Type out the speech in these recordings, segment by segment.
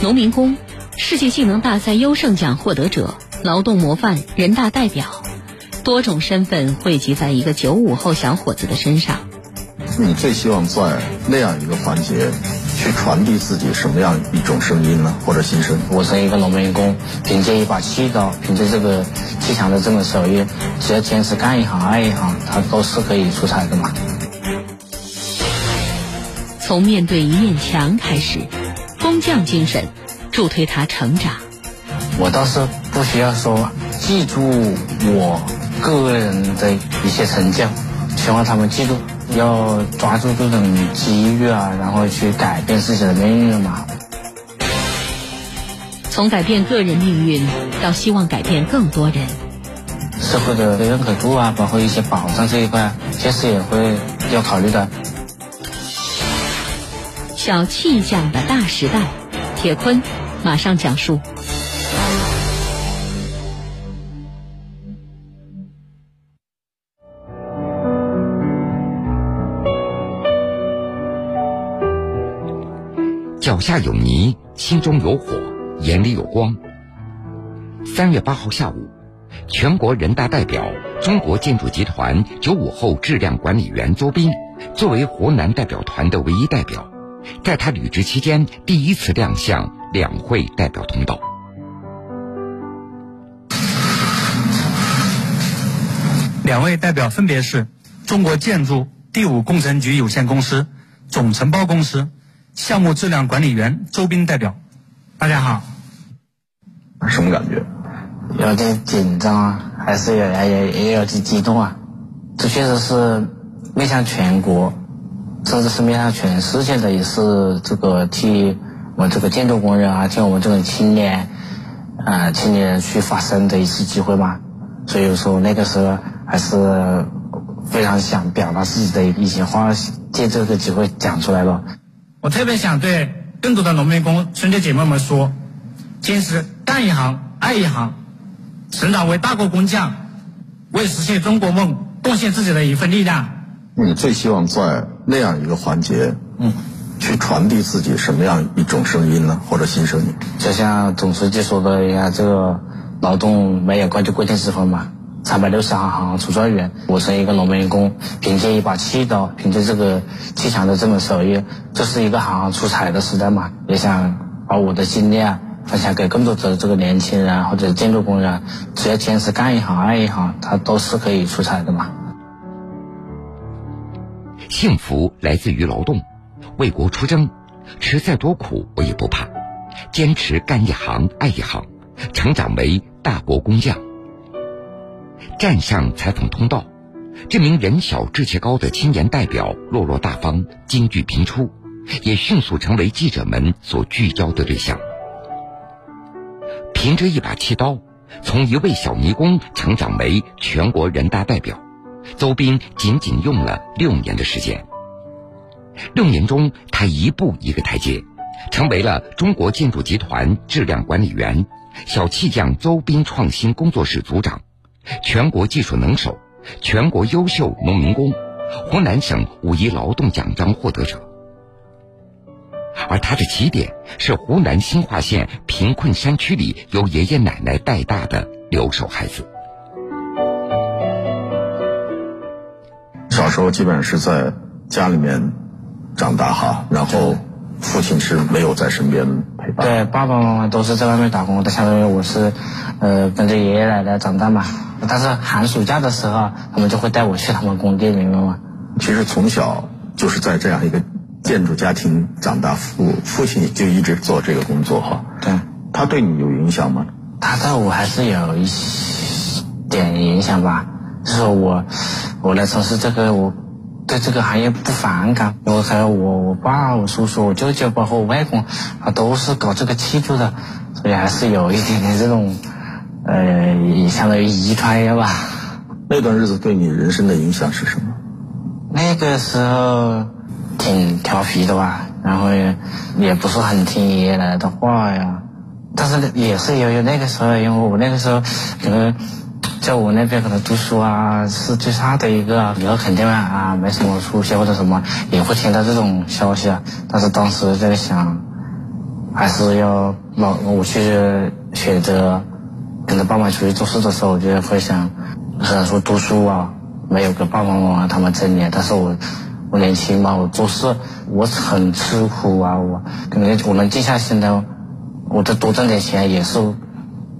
农民工、世界技能大赛优胜奖获得者、劳动模范、人大代表，多种身份汇集在一个九五后小伙子的身上。你最希望在那样一个环节去传递自己什么样一种声音呢？或者心声？我是一个农民工，凭借一把切刀，凭借这个砌墙的这个手艺，只要坚持干一行爱一行，他都是可以出彩的嘛。从面对一面墙开始，工匠精神助推他成长。我倒是不需要说记住我个人的一些成就，希望他们记住。要抓住这种机遇啊，然后去改变自己的命运嘛。从改变个人命运到希望改变更多人，社会的认可度啊，包括一些保障这一块，确实也会要考虑的。小气匠的大时代，铁坤马上讲述。脚下有泥，心中有火，眼里有光。三月八号下午，全国人大代表、中国建筑集团九五后质量管理员邹斌，作为湖南代表团的唯一代表，在他履职期间第一次亮相两会代表通道。两位代表分别是中国建筑第五工程局有限公司总承包公司。项目质量管理员周斌代表，大家好。什么感觉？有点紧张啊，还是有也也有点激动啊。这确实是面向全国，甚至是面向全世界的，也是这个替我这个建筑工人啊，替我们这种青年啊青年人去发声的一次机会嘛。所以说那个时候还是非常想表达自己的一些话，借这个机会讲出来了。我特别想对更多的农民工兄弟姐妹们说：坚持干一行爱一行，成长为大国工匠，为实现中国梦贡献自己的一份力量。你最希望在那样一个环节，嗯，去传递自己什么样一种声音呢？或者新声音？就像总书记说的一样，这个劳动没有贵就贵定之分嘛。三百六十行，行行出状元。我是一个农民工，凭借一把气刀，凭借这个砌墙的这门手艺，这是一个行行出彩的时代嘛。也想把我的经历啊分享给更多的这个年轻人或者建筑工人，只要坚持干一行爱一行，他都是可以出彩的嘛。幸福来自于劳动，为国出征，吃再多苦我也不怕，坚持干一行爱一行，成长为大国工匠。站上采访通道，这名人小志气高的青年代表落落大方、金句频出，也迅速成为记者们所聚焦的对象。凭着一把切刀，从一位小泥工成长为全国人大代表，邹斌仅仅用了六年的时间。六年中，他一步一个台阶，成为了中国建筑集团质量管理员、小气匠邹斌创新工作室组长。全国技术能手，全国优秀农民工，湖南省五一劳动奖章获得者。而他的起点是湖南新化县贫困山区里由爷爷奶奶带大的留守孩子。小时候基本上是在家里面长大哈，然后父亲是没有在身边陪伴。对，爸爸妈妈都是在外面打工的，相当于我是，呃，跟着爷爷奶奶长大嘛。但是寒暑假的时候，他们就会带我去他们工地里面嘛。其实从小就是在这样一个建筑家庭长大，父父亲就一直做这个工作哈。对，他对你有影响吗？他对我还是有一点影响吧。就是我，我来从事这个，我对这个行业不反感。我还有我我爸、我叔叔、我舅舅，包括我外公，他都是搞这个砌筑的，所以还是有一点点这种。呃，相当于遗传呀吧。那段日子对你人生的影响是什么？那个时候挺调皮的吧，然后也也不是很听爷爷奶奶的话呀。但是也是由于那个时候，因为我那个时候可能在我那边可能读书啊是最差的一个，以后肯定啊没什么出息或者什么，也会听到这种消息啊。但是当时在想，还是要老我去选择跟着爸妈出去做事的时候，我就会想，虽然说读书啊没有跟爸爸妈妈他们挣钱，但是我我年轻嘛，我做事我很吃苦啊，我可能我能静下心来，我再多挣点钱也是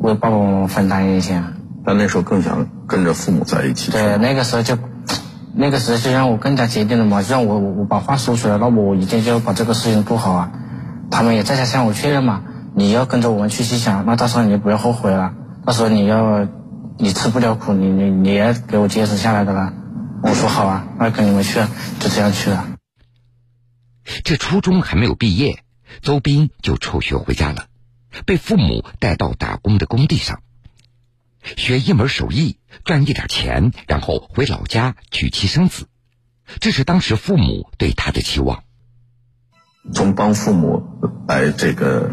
为爸爸妈妈分担一些。但那时候更想跟着父母在一起。对，那个时候就，那个时候就让我更加坚定了嘛，就让我我把话说出来，那我一定就要把这个事情做好啊。他们也再三向我确认嘛，你要跟着我们去西乡，那到时候你就不要后悔了。到时候你要，你吃不了苦，你你你也给我坚持下来的了。我说好啊，那跟你们去，就这样去了。这初中还没有毕业，邹斌就辍学回家了，被父母带到打工的工地上。学一门手艺，赚一点钱，然后回老家娶妻生子，这是当时父母对他的期望。从帮父母来这个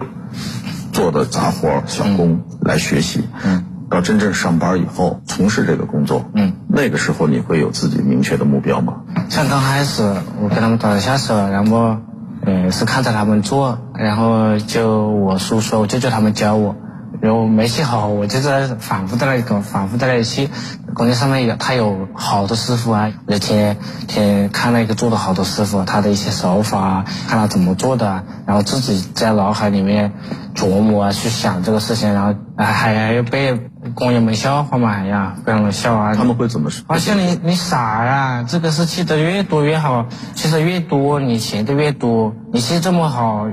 做的杂活小工来学习，嗯，到真正上班以后从事这个工作，嗯，那个时候你会有自己明确的目标吗？像刚开始我跟他们打下手，然后，呃，是看着他们做，然后就我叔叔、我舅舅他们教我。然后没学好，我就在反复在那里搞，反复在那里去。工地上面有他有好多师傅啊，我就天天看那个做的好多师傅，他的一些手法，看他怎么做的，然后自己在脑海里面琢磨啊，去想这个事情，然后还还要被工友们笑话嘛，呀，被他们笑啊。他们会怎么说？啊，像你你傻呀，这个是砌的越多越好，砌的越多你钱的越多，你砌这么好，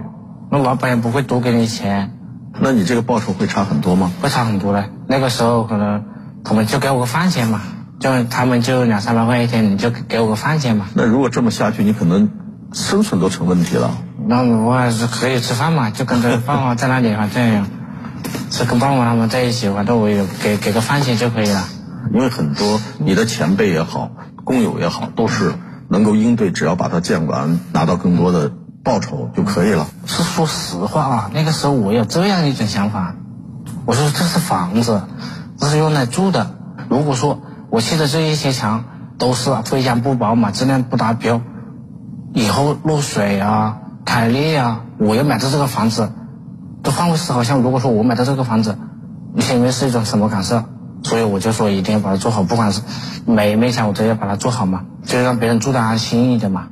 那老板也不会多给你钱。那你这个报酬会差很多吗？会差很多嘞。那个时候可能他们就给我个饭钱嘛，就他们就两三百块一天，你就给我个饭钱嘛。那如果这么下去，你可能生存都成问题了。那我还是可以吃饭嘛，就跟着爸妈在那里啊，这样，是跟爸妈他们在一起，反正我也给给个饭钱就可以了。因为很多你的前辈也好，工友也好，都是能够应对，只要把它建完，拿到更多的。报酬就可以了。是说实话啊，那个时候我有这样一种想法，我说这是房子，这是用来住的。如果说我砌的这一些墙都是非常不饱满，质量不达标，以后漏水啊、开裂啊，我要买的这个房子，都换位思考，像如果说我买的这个房子，你心里面是一种什么感受？所以我就说一定要把它做好，不管是每一面墙我都要把它做好嘛，就让别人住的安心一点嘛。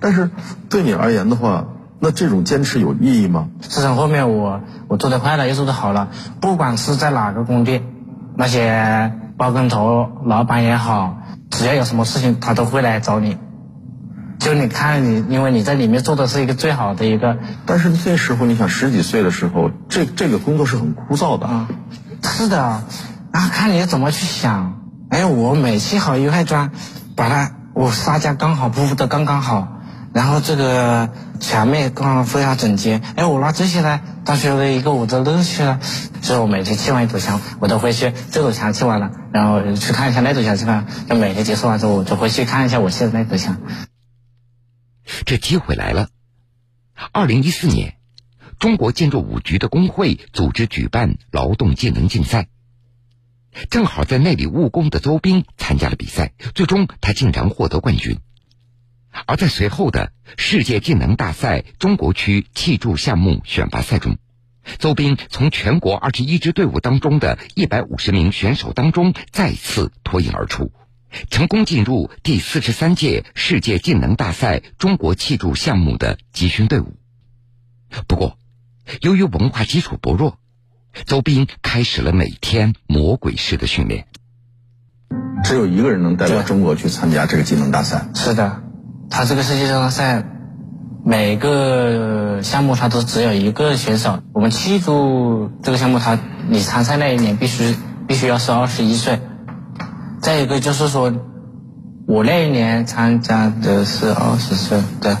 但是对你而言的话，那这种坚持有意义吗？自从后面我我做的快了，又做的好了，不管是在哪个工地，那些包工头老板也好，只要有什么事情，他都会来找你。就你看你，因为你在里面做的是一个最好的一个。但是那时候，你想十几岁的时候，这这个工作是很枯燥的。啊。是的，然后看你怎么去想。哎，我每砌好一块砖，把它我沙浆刚好铺的刚刚好。然后这个墙面刚刚非常整洁，哎，我拿这些来当成了一个我的乐趣了。所以我每天砌完一堵墙，我都会去这堵墙砌完了，然后去看一下那堵墙砌完。就每天结束完之后，我就会去看一下我砌的那堵墙。这机会来了。二零一四年，中国建筑五局的工会组织举办劳动技能竞赛，正好在那里务工的邹斌参加了比赛，最终他竟然获得冠军。而在随后的世界技能大赛中国区砌筑项目选拔赛中，邹斌从全国二十一支队伍当中的一百五十名选手当中再次脱颖而出，成功进入第四十三届世界技能大赛中国砌筑项目的集训队伍。不过，由于文化基础薄弱，邹斌开始了每天魔鬼式的训练。只有一个人能代表中国去参加这个技能大赛。是的。他这个世界上赛，每个项目他都只有一个选手。我们砌筑这个项目，他你参赛那一年必须必须要是二十一岁。再一个就是说，我那一年参加的是二十岁，对，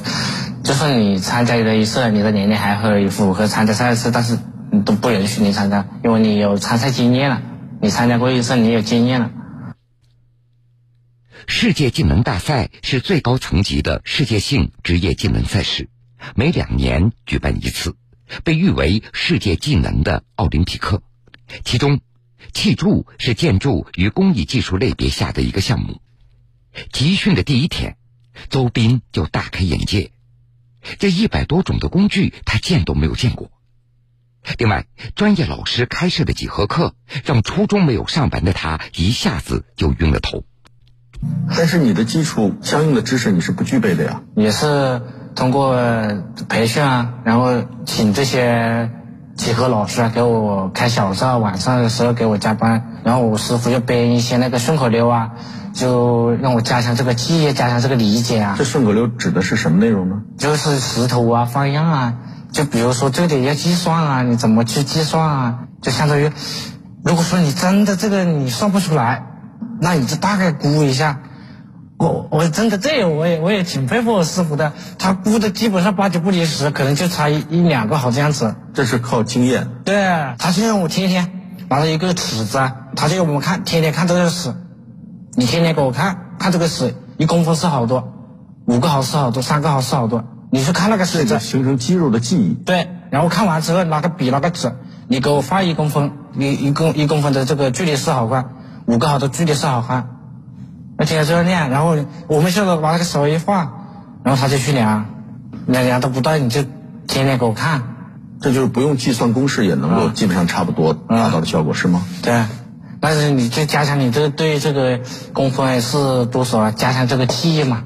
就是你参加了一次，你的年龄还可符合参加赛事，但是都不允许你参加，因为你有参赛经验了，你参加过一次，你有经验了。世界技能大赛是最高层级的世界性职业技能赛事，每两年举办一次，被誉为世界技能的奥林匹克。其中，砌筑是建筑与工艺技术类别下的一个项目。集训的第一天，邹斌就大开眼界，这一百多种的工具他见都没有见过，另外，专业老师开设的几何课，让初中没有上完的他一下子就晕了头。但是你的基础相应的知识你是不具备的呀。也是通过培训啊，然后请这些几何老师啊给我开小灶，晚上的时候给我加班，然后我师傅就编一些那个顺口溜啊，就让我加强这个记忆，加强这个理解啊。这顺口溜指的是什么内容呢？就是石头啊，方样啊，就比如说这里要计算啊，你怎么去计算啊？就相当于，如果说你真的这个你算不出来。那你就大概估一下，我我真的这我也我也挺佩服我师傅的，他估的基本上八九不离十，可能就差一一两个好这样子。这是靠经验。对，他就让我天天拿着一个尺子啊，他就让我们看，天天看这个尺，你天天给我看看这个尺，一公分是好多，五个毫是好多，三个毫是好多，你去看那个尺子，形成肌肉的记忆。对，然后看完之后拿个笔拿个纸，你给我画一公分，你一公一公分的这个距离是好宽。五个好的距离是好看，那天天这样练，然后我们现在把那个手一放，然后他就去量，量量都不到，你就天天给我看，这就是不用计算公式也能够基本上差不多达到的效果是吗？对，但是你就加强你这个对这个公分是多少啊？加强这个记忆嘛，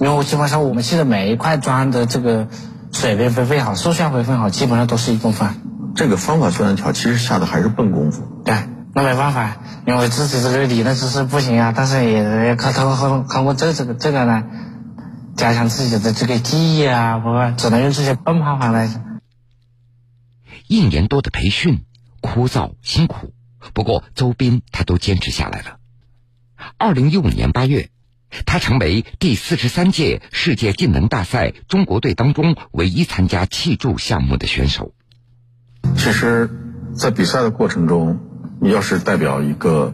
因为我基本上我们现在每一块砖的这个水平分配好，数线分配好，基本上都是一公分。这个方法虽然巧，其实下的还是笨功夫。对。那没办法，因为自己这个理论知识不行啊，但是也靠通过通过这这个这个呢，加强自己的这个记忆啊，我只能用这些笨方法来。一年多的培训，枯燥辛苦，不过周斌他都坚持下来了。二零一五年八月，他成为第四十三届世界技能大赛中国队当中唯一参加砌筑项目的选手。其实，在比赛的过程中。你要是代表一个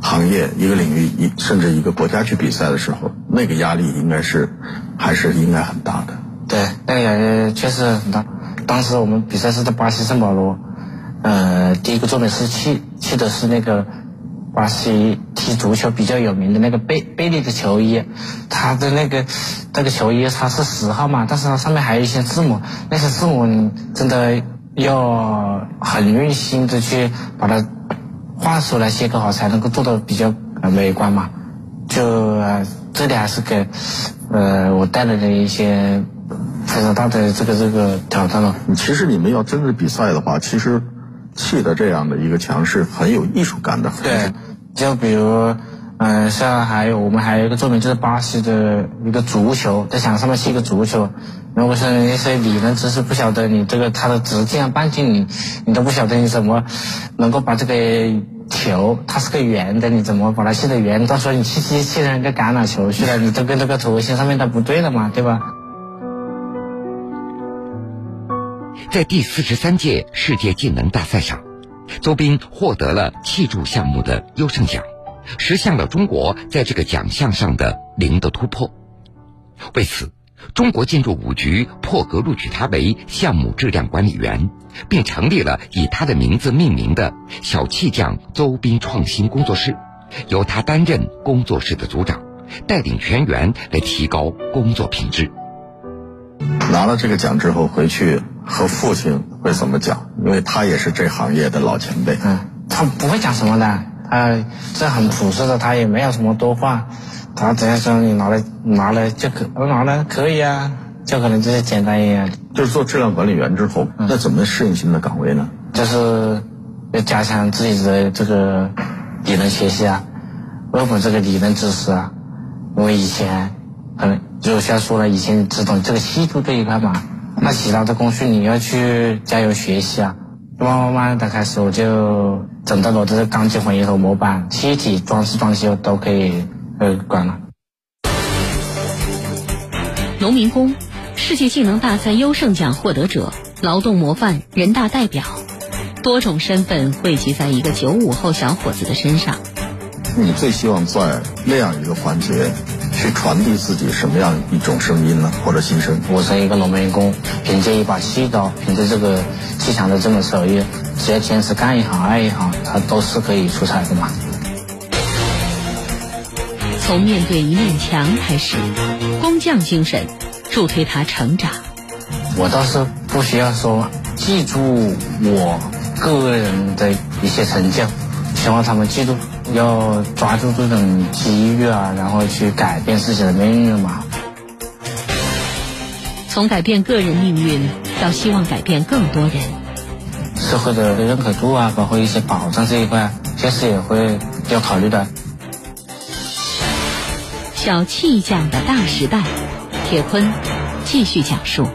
行业、一个领域、一甚至一个国家去比赛的时候，那个压力应该是还是应该很大的。对，那个压力确实很大。当时我们比赛是在巴西圣保罗，呃，第一个作品是去去的是那个巴西踢足球比较有名的那个贝贝利的球衣，他的那个那个球衣它是十号嘛，但是它上面还有一些字母，那些字母真的要很用心的去把它。画出来切割好才能够做到比较美观嘛，就这里还是给呃我带来的一些非常大的这个这个挑战了。其实你们要真的比赛的话，其实砌的这样的一个墙是很有艺术感的。对，就比如嗯，像还有我们还有一个作品就是巴西的一个足球，在墙上面系一个足球。如果是那些理论知识不晓得，你这个它的直径半径你你都不晓得，你怎么能够把这个。球它是个圆的，你怎么把它系得圆？到时候你砌砌砌成一个橄榄球去了，你这跟这个图形上面它不对了嘛，对吧？在第四十三届世界技能大赛上，周斌获得了砌筑项目的优胜奖，实现了中国在这个奖项上的零的突破。为此。中国建筑五局破格录取他为项目质量管理员，并成立了以他的名字命名的小砌匠邹斌创新工作室，由他担任工作室的组长，带领全员来提高工作品质。拿了这个奖之后回去和父亲会怎么讲？因为他也是这行业的老前辈。嗯，他不会讲什么的，他这很朴实的，他也没有什么多话。他只要说你拿来拿来就可，我拿来可以啊，就可能就是简单一点。就是做质量管理员之后，那怎么适应新的岗位呢？就是要加强自己的这个理论学习啊，包括这个理论知识啊。因为以前可能就像说了，以前只懂这个细度这一块嘛，那其他的工序你要去加油学习啊。慢慢慢的开始，我就整到了这个钢筋混凝土模板、气体装饰装修都可以。呃，管了。农民工，世界技能大赛优胜奖获得者，劳动模范，人大代表，多种身份汇集在一个九五后小伙子的身上。你最希望在那样一个环节去传递自己什么样一种声音呢？或者心声？我是一个农民工，凭借一把细刀，凭借这个砌墙的这门手艺，只要坚持干一行爱一行，他都是可以出彩的嘛。从面对一面墙开始，工匠精神助推他成长。我倒是不需要说记住我个人的一些成就，希望他们记住，要抓住这种机遇啊，然后去改变自己的命运嘛。从改变个人命运到希望改变更多人，社会的认可度啊，包括一些保障这一块，确实也会要考虑的。小气匠的大时代，铁坤继续讲述。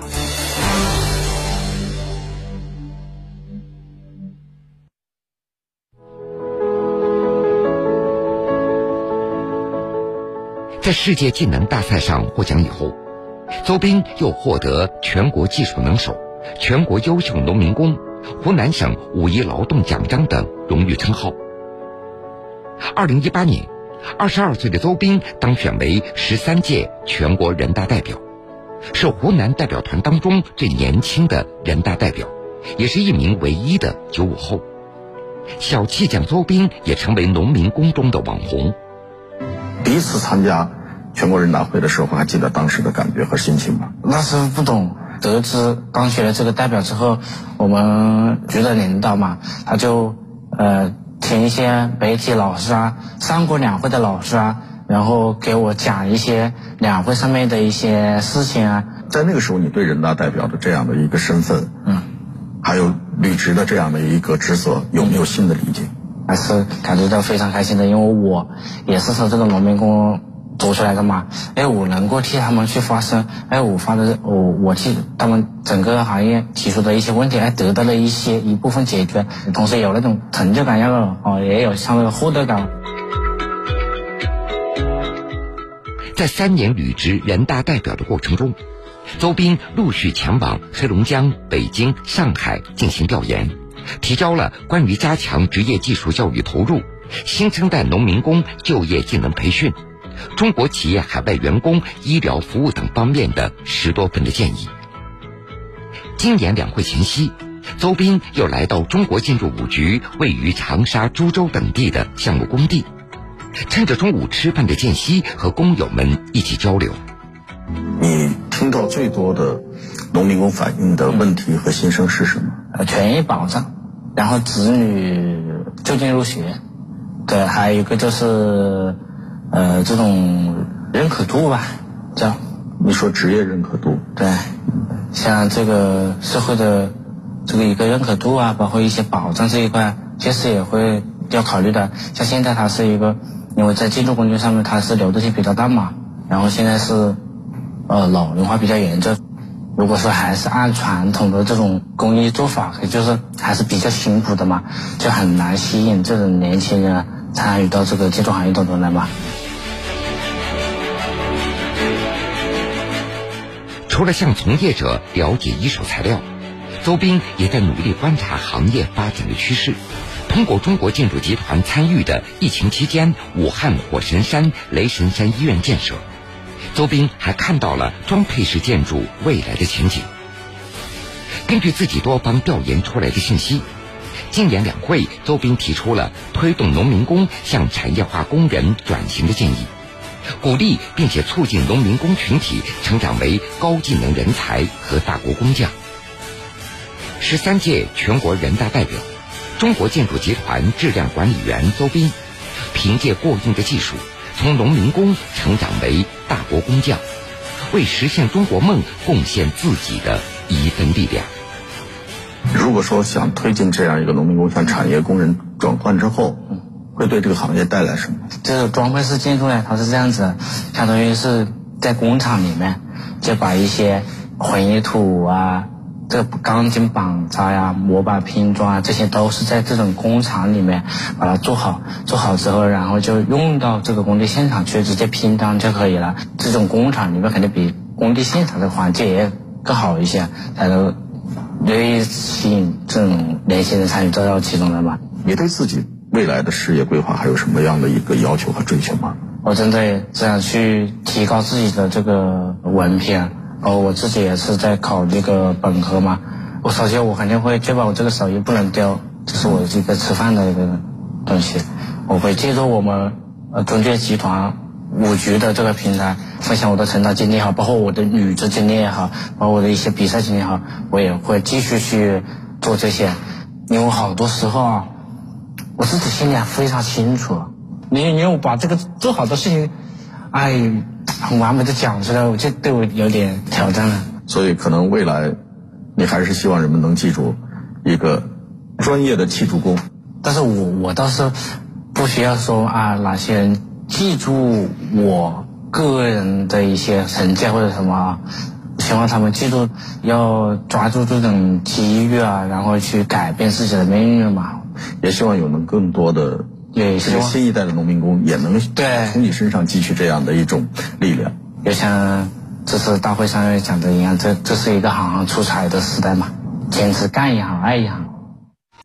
在世界技能大赛上获奖以后，邹斌又获得全国技术能手、全国优秀农民工、湖南省五一劳动奖章等荣誉称号。二零一八年，二十二岁的邹斌当选为十三届全国人大代表，是湖南代表团当中最年轻的人大代表，也是一名唯一的九五后。小气匠邹斌也成为农民工中的网红。第一次参加。全国人大会的时候，还记得当时的感觉和心情吗？那时候不懂，得知当选了这个代表之后，我们局的领导嘛，他就呃请一些媒体老师啊，三国两会的老师啊，然后给我讲一些两会上面的一些事情啊。在那个时候，你对人大代表的这样的一个身份，嗯，还有履职的这样的一个职责，有没有新的理解？还是感觉到非常开心的，因为我也是从这个农民工。做出来的嘛，哎，我能够替他们去发声，哎，我发的我我替他们整个行业提出的一些问题，哎，得到了一些一部分解决，同时有那种成就感，要哦，也有相对的获得感。在三年履职人大代表的过程中，邹斌陆续前往黑龙江、北京、上海进行调研，提交了关于加强职业技术教育投入、新生代农民工就业技能培训。中国企业海外员工医疗服务等方面的十多份的建议。今年两会前夕，邹斌又来到中国建筑五局位于长沙、株洲等地的项目工地，趁着中午吃饭的间隙和工友们一起交流。你听到最多的农民工反映的问题和心声是什么？呃，权益保障，然后子女就近入学，对，还有一个就是。呃，这种认可度吧，叫你说职业认可度，对，像这个社会的这个一个认可度啊，包括一些保障这一块，确实也会要考虑的。像现在它是一个，因为在建筑工具上面它是流动性比较大嘛，然后现在是呃老龄化比较严重，如果说还是按传统的这种工艺做法，就是还是比较辛苦的嘛，就很难吸引这种年轻人参与到这个建筑行业当中来嘛。除了向从业者了解一手材料，邹斌也在努力观察行业发展的趋势。通过中国建筑集团参与的疫情期间武汉火神山雷神山医院建设，邹斌还看到了装配式建筑未来的前景。根据自己多方调研出来的信息，今年两会，邹斌提出了推动农民工向产业化工人转型的建议。鼓励并且促进农民工群体成长为高技能人才和大国工匠。十三届全国人大代表、中国建筑集团质量管理员邹斌，凭借过硬的技术，从农民工成长为大国工匠，为实现中国梦贡献自己的一份力量。如果说想推进这样一个农民工向产业工人转换之后，会对这个行业带来什么？这个装配式建筑呢，它是这样子，相当于是在工厂里面就把一些混凝土啊、这个钢筋绑扎呀、模板拼装啊，这些都是在这种工厂里面把它做好。做好之后，然后就用到这个工地现场去直接拼装就可以了。这种工厂里面肯定比工地现场的环境也更好一些，才能愿意吸引这种年轻人参与到其中来嘛。你对自己？未来的事业规划还有什么样的一个要求和追求吗？我针对这样去提高自己的这个文凭，然后我自己也是在考这个本科嘛。我首先我肯定会确保我这个手艺不能丢，这是我一个吃饭的一个东西。我会借助我们呃中建集团五局的这个平台分享我的成长经历哈，包括我的履职经历也好，包括我的一些比赛经历也好，我也会继续去做这些。因为好多时候啊，我自己心里还非常清楚，你你让我把这个做好的事情，哎，很完美的讲出来，我就对我有点挑战了。所以可能未来，你还是希望人们能记住一个专业的砌筑工。但是我我倒是不需要说啊，哪些人记住我个人的一些成绩或者什么，希望他们记住要抓住这种机遇啊，然后去改变自己的命运嘛。也希望有能更多的也这个新一代的农民工也能对从你身上汲取这样的一种力量。就像这次大会上讲的一样，这这是一个行行出彩的时代嘛，坚持干一行爱一行。